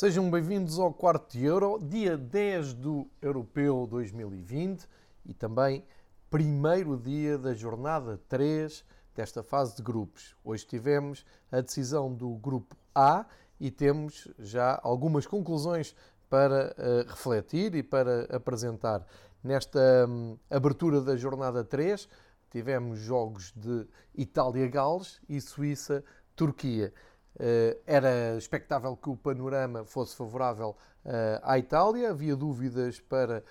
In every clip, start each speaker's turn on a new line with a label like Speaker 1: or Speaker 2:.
Speaker 1: Sejam bem-vindos ao quarto Euro, dia 10 do Europeu 2020 e também primeiro dia da jornada 3 desta fase de grupos. Hoje tivemos a decisão do grupo A e temos já algumas conclusões para uh, refletir e para apresentar. Nesta um, abertura da jornada 3, tivemos jogos de Itália-Gales e Suíça-Turquia. Uh, era expectável que o panorama fosse favorável uh, à Itália, havia dúvidas para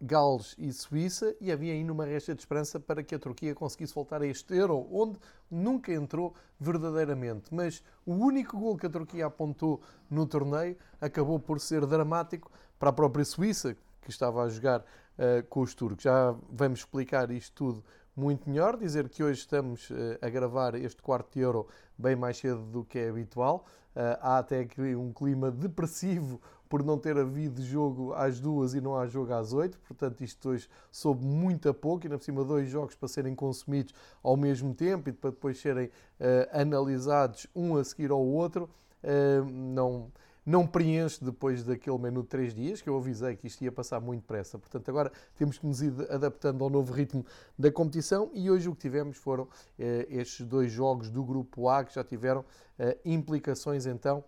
Speaker 1: Gales e Suíça e havia ainda uma resta de esperança para que a Turquia conseguisse voltar a este Euro, onde nunca entrou verdadeiramente. Mas o único gol que a Turquia apontou no torneio acabou por ser dramático para a própria Suíça, que estava a jogar uh, com os turcos. Já vamos explicar isto tudo muito melhor. Dizer que hoje estamos uh, a gravar este quarto de Euro bem mais cedo do que é habitual. Uh, há até aqui um clima depressivo por não ter havido jogo às duas e não há jogo às oito, portanto isto hoje soube muito a pouco, e na por cima dois jogos para serem consumidos ao mesmo tempo e para depois serem uh, analisados um a seguir ao outro, uh, não, não preenche depois daquele menu de três dias, que eu avisei que isto ia passar muito depressa. Portanto, agora temos que nos ir adaptando ao novo ritmo da competição e hoje o que tivemos foram eh, estes dois jogos do Grupo A que já tiveram eh, implicações então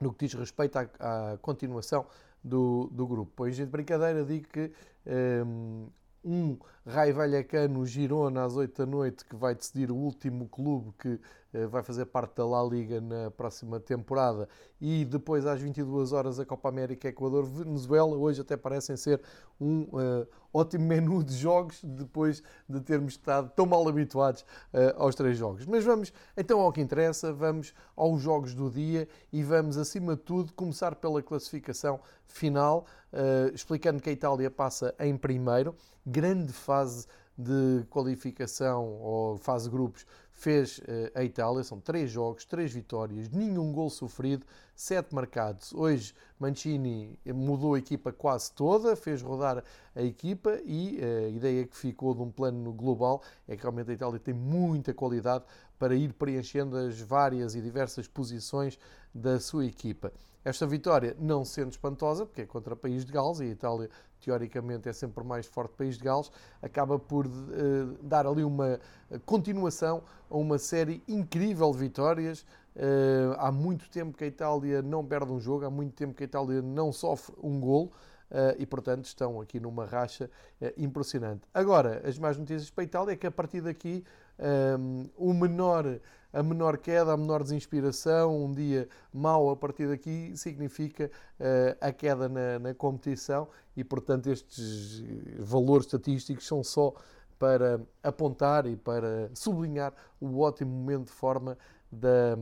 Speaker 1: no que diz respeito à, à continuação do, do grupo. Pois de brincadeira digo que um, um Rai Vallecano Girona às 8 da noite que vai decidir o último clube que uh, vai fazer parte da La Liga na próxima temporada. E depois às 22 horas a Copa América Equador Venezuela. Hoje até parecem ser um uh, ótimo menu de jogos depois de termos estado tão mal habituados uh, aos três jogos. Mas vamos então ao que interessa, vamos aos jogos do dia e vamos acima de tudo começar pela classificação final, explicando que a Itália passa em primeiro, grande fase de qualificação ou fase de grupos fez eh, a Itália. São três jogos, três vitórias, nenhum gol sofrido, sete marcados. Hoje Mancini mudou a equipa quase toda, fez rodar a equipa e eh, a ideia que ficou de um plano global é que realmente a Itália tem muita qualidade para ir preenchendo as várias e diversas posições da sua equipa. Esta vitória, não sendo espantosa, porque é contra o país de Gales e a Itália teoricamente é sempre mais forte país de Gales, acaba por uh, dar ali uma continuação a uma série incrível de vitórias. Uh, há muito tempo que a Itália não perde um jogo, há muito tempo que a Itália não sofre um golo. Uh, e, portanto, estão aqui numa racha uh, impressionante. Agora, as más notícias para a Itália é que a partir daqui um, o menor, a menor queda, a menor desinspiração, um dia mau a partir daqui, significa uh, a queda na, na competição e, portanto, estes valores estatísticos são só para apontar e para sublinhar o ótimo momento de forma da,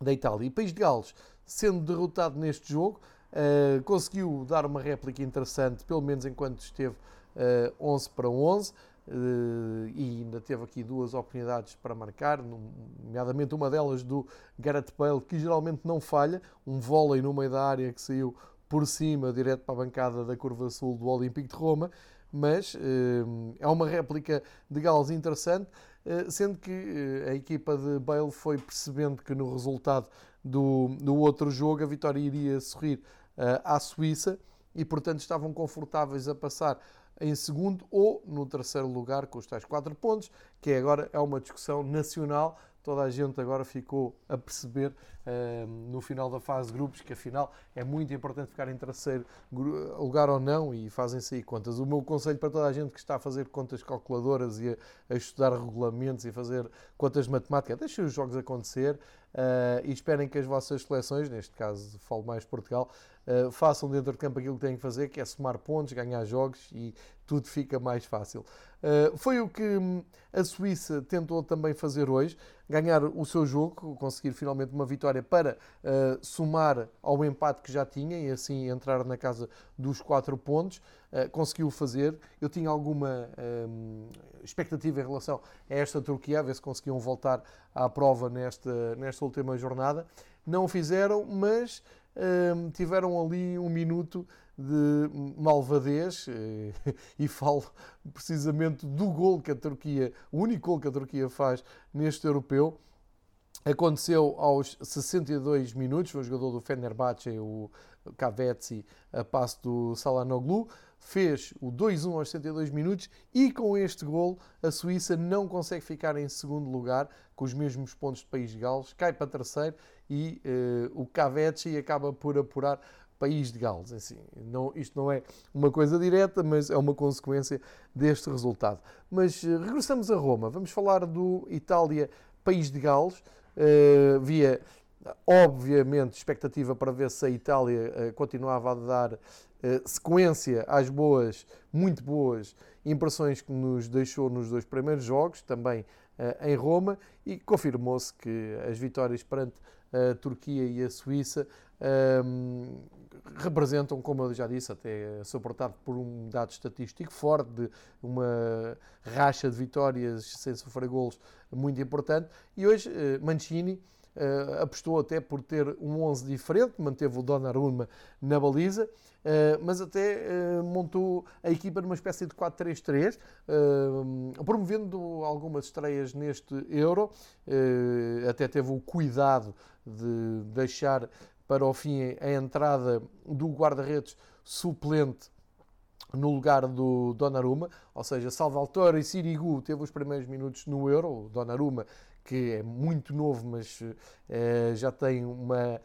Speaker 1: da Itália. E País de Gales, sendo derrotado neste jogo, uh, conseguiu dar uma réplica interessante, pelo menos enquanto esteve uh, 11 para 11. Eh, e ainda teve aqui duas oportunidades para marcar, nomeadamente uma delas do Gareth Bale, que geralmente não falha, um vôlei no meio da área que saiu por cima, direto para a bancada da curva sul do Olímpico de Roma, mas uh, é uma réplica de Gales interessante, uh, sendo que a equipa de Bale foi percebendo que no resultado do, do outro jogo a vitória iria sorrir à Suíça e, portanto, estavam confortáveis a passar em segundo ou no terceiro lugar com os tais quatro pontos, que agora é uma discussão nacional. Toda a gente agora ficou a perceber uh, no final da fase de grupos que afinal é muito importante ficar em terceiro lugar ou não e fazem-se aí contas. O meu conselho para toda a gente que está a fazer contas calculadoras e a, a estudar regulamentos e fazer contas de matemática, deixem os jogos acontecer uh, e esperem que as vossas seleções, neste caso falo mais Portugal, uh, façam dentro de campo aquilo que têm que fazer, que é somar pontos, ganhar jogos e tudo fica mais fácil. Uh, foi o que hum, a Suíça tentou também fazer hoje, ganhar o seu jogo, conseguir finalmente uma vitória para uh, somar ao empate que já tinha e assim entrar na casa dos quatro pontos. Uh, conseguiu fazer. Eu tinha alguma um, expectativa em relação a esta Turquia, a ver se conseguiam voltar à prova nesta, nesta última jornada. Não fizeram, mas tiveram ali um minuto de malvadez eh, e falo precisamente do gol que a Turquia, o único gol que a Turquia faz neste europeu. Aconteceu aos 62 minutos, o jogador do Fenerbahçe, o Kavetsi, a passo do Salanoglu, fez o 2-1 aos 62 minutos e com este gol a Suíça não consegue ficar em segundo lugar com os mesmos pontos de País de Gales, cai para terceiro e uh, o Kavetsi acaba por apurar País de Gales. Assim, não, isto não é uma coisa direta, mas é uma consequência deste resultado. Mas uh, regressamos a Roma. Vamos falar do Itália-País de Gales. Uh, via, obviamente, expectativa para ver se a Itália uh, continuava a dar sequência às boas, muito boas impressões que nos deixou nos dois primeiros jogos, também em Roma, e confirmou-se que as vitórias perante a Turquia e a Suíça representam, como eu já disse, até suportado por um dado estatístico forte, de uma racha de vitórias sem sofrer golos muito importante. E hoje eh, Mancini uh, apostou até por ter um 11 diferente, manteve o Donnarumma na baliza, uh, mas até montou a equipa numa espécie de 4-3-3, promovendo algumas estreias neste Euro, até teve o cuidado de deixar para o fim a entrada do guarda-redes suplente no lugar do Donnarumma, ou seja, Salvatore Sirigu teve os primeiros minutos no Euro, o Donnarumma que é muito novo, mas eh, já tem uma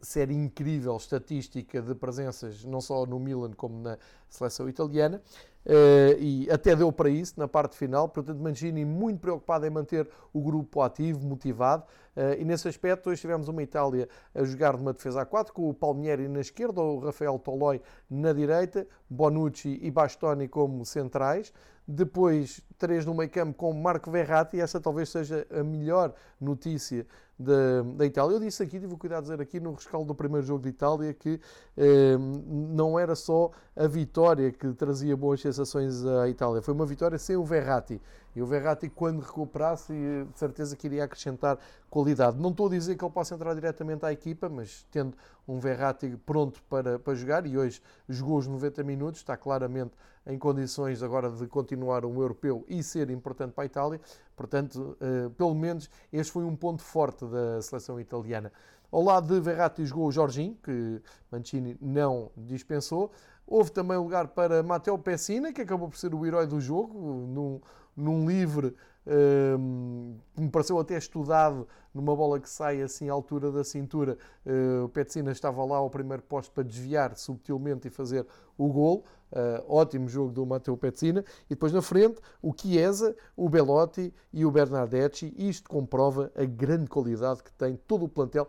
Speaker 1: série incrível estatística de presenças, não só no Milan como na seleção italiana. Uh, e até deu para isso na parte final. Portanto, Mancini muito preocupado em manter o grupo ativo, motivado. Uh, e nesse aspecto, hoje tivemos uma Itália a jogar numa defesa a 4, com o Palmieri na esquerda, o Rafael Toloi na direita, Bonucci e Bastoni como centrais. Depois, três no meio campo com Marco Verratti, e essa talvez seja a melhor notícia da, da Itália. Eu disse aqui, tive o cuidado de dizer aqui no rescaldo do primeiro jogo de Itália que eh, não era só a vitória que trazia boas sensações à Itália, foi uma vitória sem o Verratti. E o Verratti, quando recuperasse, de certeza que iria acrescentar qualidade. Não estou a dizer que ele possa entrar diretamente à equipa, mas tendo um Verratti pronto para, para jogar, e hoje jogou os 90 minutos, está claramente em condições agora de continuar um europeu e ser importante para a Itália. Portanto, uh, pelo menos este foi um ponto forte da seleção italiana. Ao lado de Verratti jogou o Jorginho, que Mancini não dispensou. Houve também lugar para Matteo Pessina, que acabou por ser o herói do jogo, num, num livre um, me pareceu até estudado numa bola que sai assim à altura da cintura. Uh, o Petsina estava lá ao primeiro posto para desviar subtilmente e fazer o gol. Uh, ótimo jogo do Matteo Petsina. E depois na frente, o Chiesa, o Belotti e o Bernardeschi. Isto comprova a grande qualidade que tem todo o plantel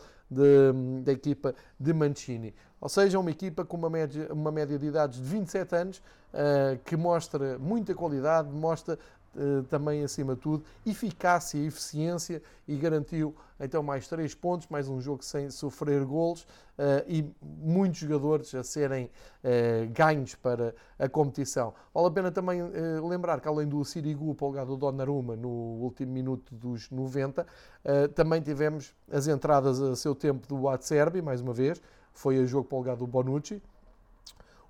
Speaker 1: da equipa de Mancini. Ou seja, uma equipa com uma média, uma média de idades de 27 anos, uh, que mostra muita qualidade, mostra também, acima de tudo, eficácia e eficiência e garantiu então mais três pontos, mais um jogo sem sofrer golos eh, e muitos jogadores a serem eh, ganhos para a competição. Vale a pena também lembrar que além do Sirigu, polgado do Donnarumma no último minuto dos 90, também tivemos as entradas a seu tempo do Atserbi, mais uma vez, foi a jogo polgado do Bonucci.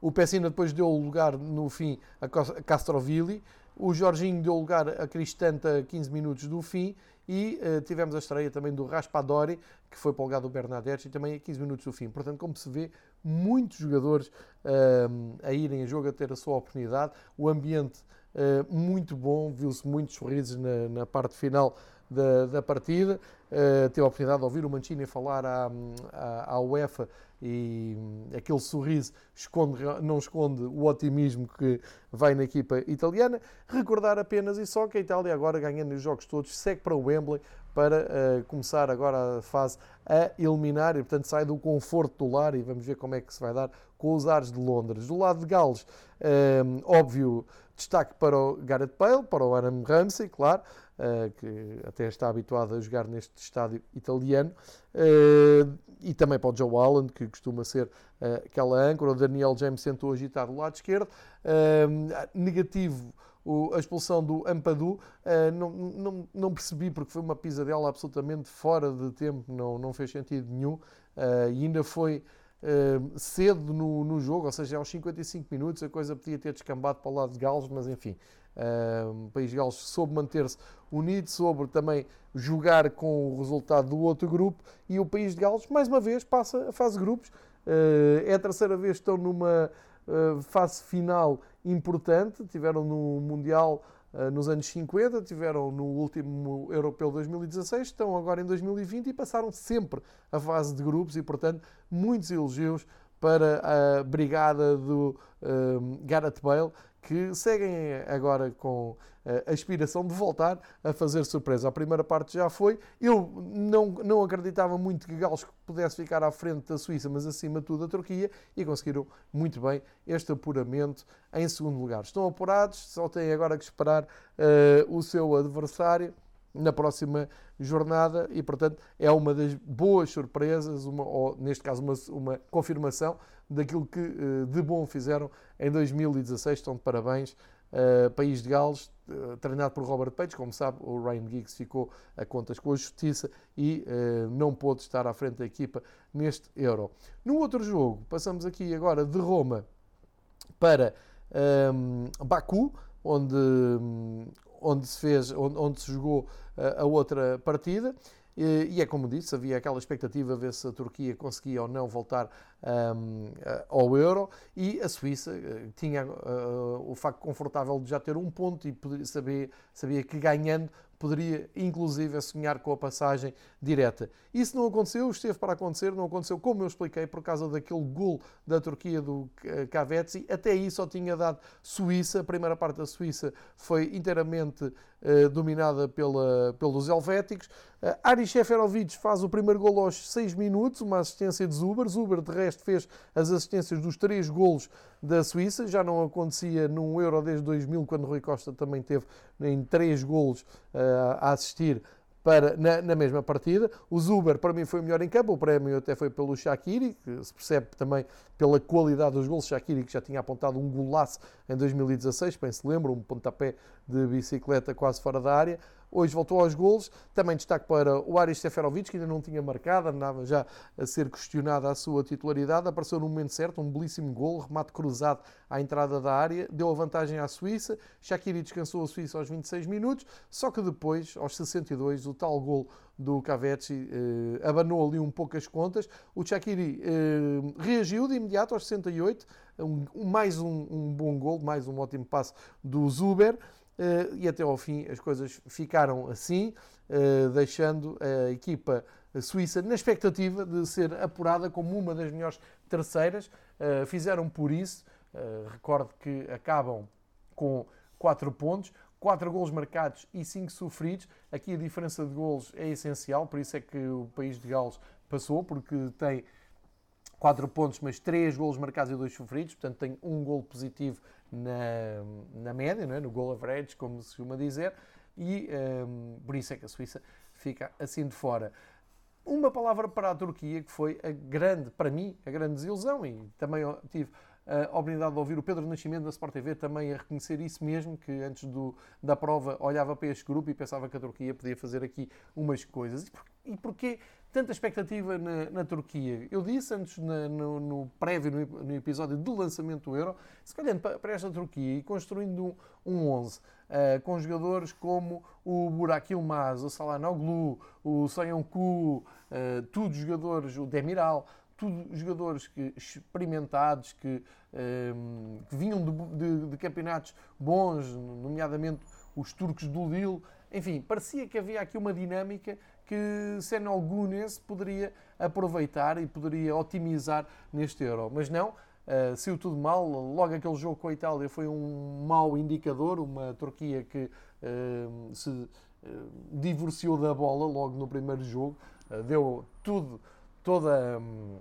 Speaker 1: O Pessina depois deu lugar no fim a Castrovilli, o Jorginho deu lugar a Cristanta 15 minutos do fim e uh, tivemos a estreia também do Raspadori, que foi para o lugar do Bernadette, e também a 15 minutos do fim. Portanto, como se vê, muitos jogadores uh, a irem a jogo, a ter a sua oportunidade. O ambiente uh, muito bom, viu-se muitos sorrisos na, na parte final da, da partida. Uh, teve a oportunidade de ouvir o Mancini falar à, à, à UEFA e hum, aquele sorriso esconde, não esconde o otimismo que vai na equipa italiana. Recordar apenas e só que a Itália agora ganhando os jogos todos segue para o Wembley para uh, começar agora a fase a eliminar e portanto sai do conforto do lar e vamos ver como é que se vai dar com os ares de Londres. Do lado de Gales, uh, óbvio, destaque para o Gareth Bale, para o Aaron Ramsey, claro, uh, que até está habituado a jogar neste estádio italiano, uh, e também para o Joe Allen, que costuma ser uh, aquela âncora. O Daniel James tentou agitar do lado esquerdo. negativo a expulsão do Ampadu, não, não, não, percebi porque foi uma pisadela absolutamente fora de tempo, não, não fez sentido nenhum e ainda foi uh, cedo no, no, jogo, ou seja, aos 55 minutos a coisa podia ter descambado para o lado de Gales, mas enfim, o País de Gales soube manter-se unido, soube também jogar com o resultado do outro grupo e o País de Gales, mais uma vez, passa a fase de grupos. Uh, é a terceira vez que estão numa fase final importante, tiveram no Mundial eh, nos anos 50, tiveram no último Europeu 2016, estão agora em 2020 e passaram sempre a fase de grupos e, portanto, muitos elogios para a brigada do um, eh, Gareth Bale, que seguem agora com a aspiração de voltar a fazer surpresa. A primeira parte já foi. Eu não, não acreditava muito que Gales pudesse ficar à frente da Suíça, mas acima de tudo a Turquia, e conseguiram muito bem este apuramento em segundo lugar. Estão apurados, só têm agora que esperar uh, o seu adversário na próxima jornada e, portanto, é uma das boas surpresas, uma, ou neste caso, uma, uma confirmação daquilo que uh, de bom fizeram em 2016. Estão de parabéns. Uh, País de Gales, uh, treinado por Robert Page, como sabe, o Ryan Giggs ficou a contas com a justiça e não pôde estar à frente da equipa neste Euro. No outro jogo, passamos aqui agora de Roma para um, Baku, onde, onde se fez, onde, onde se jogou a outra partida. E é como disse, havia aquela expectativa de ver se a Turquia conseguia ou não voltar um, ao euro e a Suíça eh, tinha uh, o facto confortável de já ter um ponto e saber, sabia que ganhando poderia inclusive sonhar com a passagem direta. Isso não aconteceu, esteve para acontecer, não aconteceu como eu expliquei por causa daquele gol da Turquia do Kavetsi. Até aí só tinha dado Suíça, a primeira parte da Suíça foi inteiramente uh, dominada pela, pelos helvéticos. Uh, Aris Seferovic faz o primeiro gol aos 6 minutos, uma assistência de Zuber. Zuber, de resto, fez as assistências dos três golos da Suíça. Já não acontecia num Euro desde 2000, quando Rui Costa também teve em três golos uh, a assistir para, na, na, mesma partida. O Zuber, para mim, foi o melhor em campo. O prémio até foi pelo Shaqiri, que se percebe também pela qualidade dos gols. Shaqiri, que já tinha apontado um golaço em 2016, bem se lembra, um pontapé de bicicleta quase fora da área. Hoje voltou aos golos. Também destaque para o Aris Seferovic, que ainda não tinha marcado, andava já a ser questionada a sua titularidade. Apareceu no momento certo, um belíssimo gol, remate cruzado à entrada da área, deu a vantagem à Suíça. Shaqiri descansou a Suíça aos 26 minutos, só que depois, aos 62, o tal gol do Cavetti eh, abanou ali um pouco as contas. O Shaqiri eh, reagiu de imediato aos 68, um, mais um, um bom gol, mais um ótimo passe do Zuber. Eh, e até ao fim as coisas ficaram assim, eh, deixando a equipa suíça na expectativa de ser apurada como uma das melhores terceiras. Eh, fizeram por isso, recordo que acabam com 4 pontos, 4 golos marcados e 5 sofridos. Aqui a diferença de golos é essencial, por isso é que o país de Gales passou, porque tem 4 pontos, mas 3 golos marcados e 2 sofridos, portanto tem um gol positivo na, na média, é? no goal average, como se costuma dizer, e um, por isso é que a Suíça fica assim de fora. Uma palavra para a Turquia que foi a grande, para mim, a grande desilusão, e também tive a oportunidade de ouvir o Pedro Nascimento da Sport TV também a reconhecer isso mesmo, que antes do, da prova olhava para este grupo e pensava que a Turquia podia fazer aqui umas coisas. E, por, e porquê tanta expectativa na, na Turquia? Eu disse antes na, no, no, prévio, no, no, episódio do lançamento do Euro, se olhando para, para esta Turquia e construindo um, um 11 uh, com jogadores como o Burak Yilmaz, o Salanoglu, o Soyuncu, uh, todos jogadores, o Demiral, tudo jogadores que, experimentados, que, um, ehm, que vinham de, de, de, campeonatos bons, nomeadamente os turcos do Lille. Enfim, parecia que havia aqui uma dinâmica que Senol Gunes poderia aproveitar e poderia otimizar neste Euro. Mas não, uh, saiu tudo mal. Logo aquele jogo com a Itália foi um mau indicador, uma Turquia que uh, se uh, divorciou da bola logo no primeiro jogo, deu tudo toda, hum,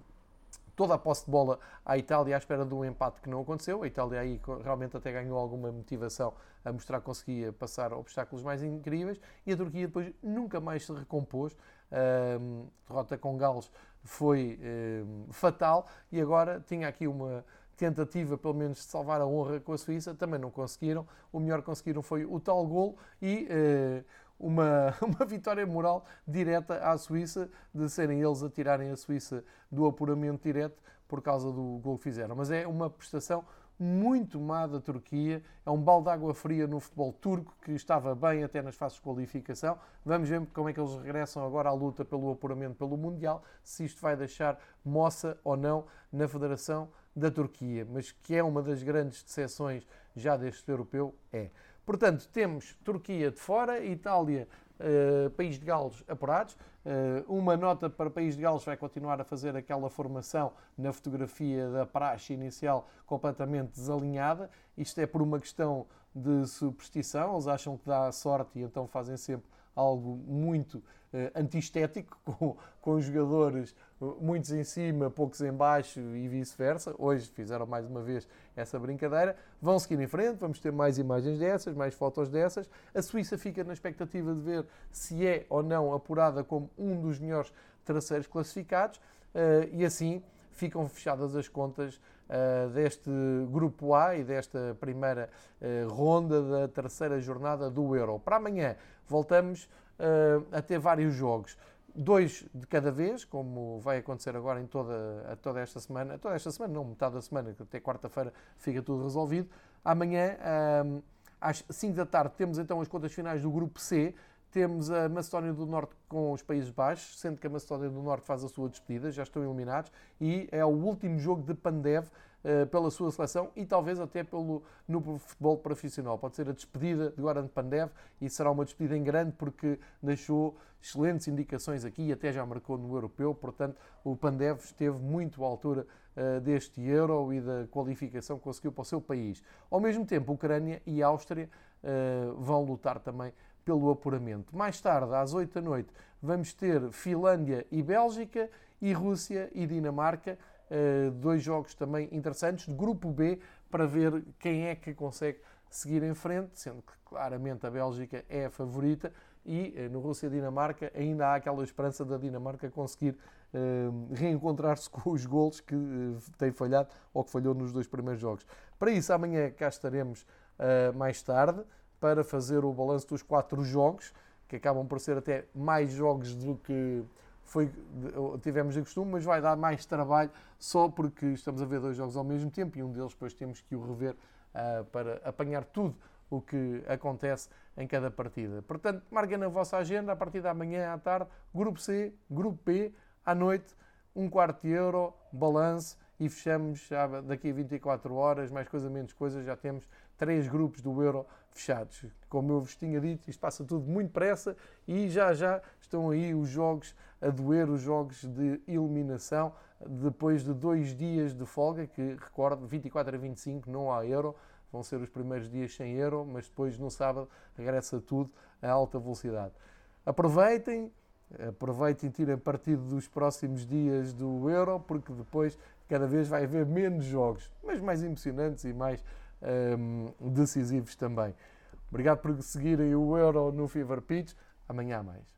Speaker 1: toda a posse de bola à Itália à espera de um empate que não aconteceu. A Itália aí realmente até ganhou alguma motivação a mostrar que conseguia passar obstáculos mais incríveis e a Turquia depois nunca mais se recompôs. A derrota com Gales foi fatal e agora tinha aqui uma tentativa, pelo menos, de salvar a honra com a Suíça, também não conseguiram. O melhor que conseguiram foi o tal gol e uh, uma, uma vitória moral direta à Suíça, de serem eles a tirarem a Suíça do apuramento direto por causa do gol que fizeram. Mas é uma prestação muito má da Turquia. É um balde de água fria no futebol turco, que estava bem até nas fases de qualificação. Vamos ver como é que eles regressam agora à luta pelo apuramento pelo Mundial, se isto vai deixar moça ou não na Federação da Turquia. Mas que é uma das grandes decepções já deste europeu, é. Portanto, temos Turquia de fora, Itália Uh, País de Gales apurados. Uh, uma nota para País de Gales vai continuar a fazer aquela formação na fotografia da praxe inicial completamente desalinhada. Isto é por uma questão de superstição. Eles acham que dá sorte e então fazem sempre algo muito uh, antiestético, com, com jogadores eh, muitos em cima, poucos em baixo e vice-versa. Hoje fizeram mais uma vez essa brincadeira. Vão seguir em frente, vamos ter mais imagens dessas, mais fotos dessas. A Suíça fica na expectativa de ver se é ou não apurada como um dos melhores terceiros classificados uh, e assim ficam fechadas as contas uh, deste grupo A e desta primeira uh, ronda da terceira jornada do Euro. Para amanhã voltamos uh, a ter vários jogos. Dois de cada vez, como vai acontecer agora em toda, toda esta semana, toda esta semana, não metade da semana, que até quarta-feira fica tudo resolvido. Amanhã, às 5 da tarde, temos então as contas finais do grupo C, temos a Macedónia do Norte com os Países Baixos, sendo que a Macedónia do Norte faz a sua despedida, já estão eliminados, e é o último jogo de Pandev uh, pela sua seleção e talvez até pelo, no futebol profissional. Pode ser a despedida de Goran Pandev e será uma despedida em grande porque deixou excelentes indicações aqui e até já marcou no Europeu, portanto o Pandev esteve muito à altura uh, deste Euro e da qualificação que conseguiu para o seu país. Ao mesmo tempo, Ucrânia e Áustria uh, vão lutar também pelo apuramento. Mais tarde, às 8 da noite, vamos ter Finlândia e Bélgica e Rússia e Dinamarca. Uh, dois jogos também interessantes de grupo B para ver quem é que consegue seguir em frente, sendo que claramente a Bélgica é a favorita e uh, no Rússia-Dinamarca ainda há aquela esperança da Dinamarca conseguir uh, reencontrar-se com os golos que tem falhado ou que falhou nos dois primeiros jogos. Para isso, amanhã cá estaremos mais tarde para fazer o balanço dos quatro jogos, que acabam por ser até mais jogos do que foi, tivemos de costume, mas vai dar mais trabalho só porque estamos a ver dois jogos ao mesmo tempo e um deles depois temos que o rever uh, para apanhar tudo o que acontece em cada partida. Portanto, marquem na vossa agenda a partir da manhã à tarde, Grupo C, Grupo B, à noite, um quarto de euro, balanço e fechamos já daqui a 24 horas, mais coisa menos coisa, já temos três grupos do Euro fechados. Como eu vos tinha dito, isto passa tudo muito pressa e já já estão aí os jogos a doer, os jogos de eliminação, depois de dois dias de folga, que recordo, 24 a 25 não há Euro, vão ser os primeiros dias sem Euro, mas depois no sábado regressa tudo a alta velocidade. Aproveitem, aproveitem e tirem partido dos próximos dias do Euro, porque depois cada vez vai haver menos jogos, mas mais emocionantes e mais decisivos também. Obrigado por seguirem o Euro no Fever Pitch. Amanhã mais.